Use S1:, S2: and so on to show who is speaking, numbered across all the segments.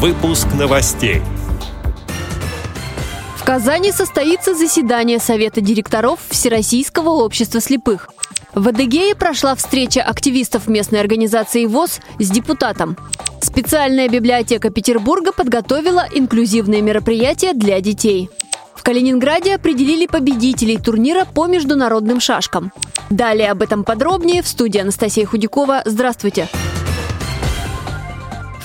S1: Выпуск новостей.
S2: В Казани состоится заседание Совета директоров Всероссийского общества слепых. В Адыгее прошла встреча активистов местной организации ВОЗ с депутатом. Специальная библиотека Петербурга подготовила инклюзивные мероприятия для детей. В Калининграде определили победителей турнира по международным шашкам. Далее об этом подробнее в студии Анастасия Худякова. Здравствуйте! Здравствуйте!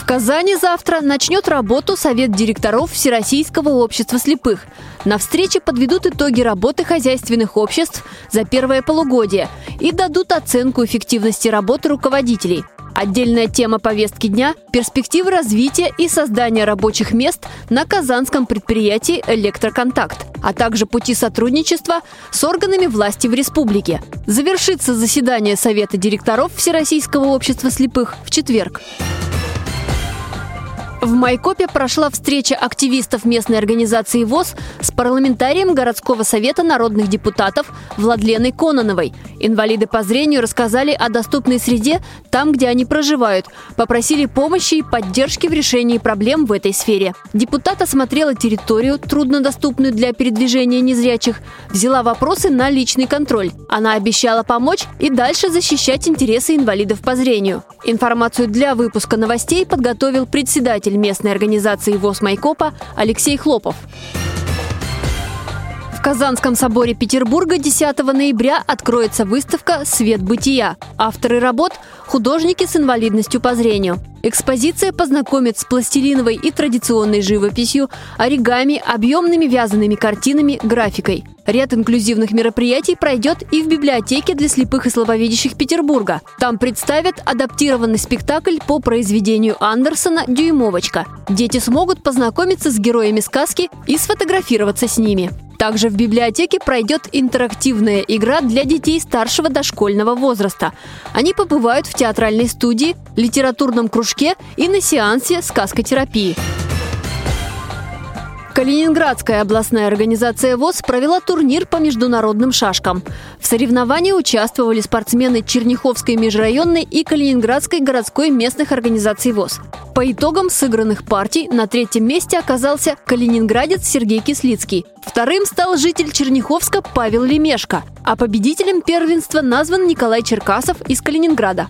S2: В Казани завтра начнет работу Совет директоров Всероссийского общества слепых. На встрече подведут итоги работы хозяйственных обществ за первое полугодие и дадут оценку эффективности работы руководителей. Отдельная тема повестки дня – перспективы развития и создания рабочих мест на казанском предприятии «Электроконтакт», а также пути сотрудничества с органами власти в республике. Завершится заседание Совета директоров Всероссийского общества слепых в четверг. В Майкопе прошла встреча активистов местной организации ВОЗ с парламентарием городского совета народных депутатов Владленой Кононовой. Инвалиды по зрению рассказали о доступной среде там, где они проживают, попросили помощи и поддержки в решении проблем в этой сфере. Депутат осмотрела территорию, труднодоступную для передвижения незрячих, взяла вопросы на личный контроль. Она обещала помочь и дальше защищать интересы инвалидов по зрению. Информацию для выпуска новостей подготовил председатель председатель местной организации ВОЗ Майкопа Алексей Хлопов. Казанском соборе Петербурга 10 ноября откроется выставка «Свет бытия». Авторы работ – художники с инвалидностью по зрению. Экспозиция познакомит с пластилиновой и традиционной живописью, оригами, объемными вязаными картинами, графикой – Ряд инклюзивных мероприятий пройдет и в библиотеке для слепых и слабовидящих Петербурга. Там представят адаптированный спектакль по произведению Андерсона «Дюймовочка». Дети смогут познакомиться с героями сказки и сфотографироваться с ними. Также в библиотеке пройдет интерактивная игра для детей старшего дошкольного возраста. Они побывают в театральной студии, литературном кружке и на сеансе сказкотерапии. Калининградская областная организация ВОЗ провела турнир по международным шашкам. В соревновании участвовали спортсмены Черняховской межрайонной и Калининградской городской местных организаций ВОЗ. По итогам сыгранных партий на третьем месте оказался калининградец Сергей Кислицкий. Вторым стал житель Черняховска Павел Лемешко, а победителем первенства назван Николай Черкасов из Калининграда.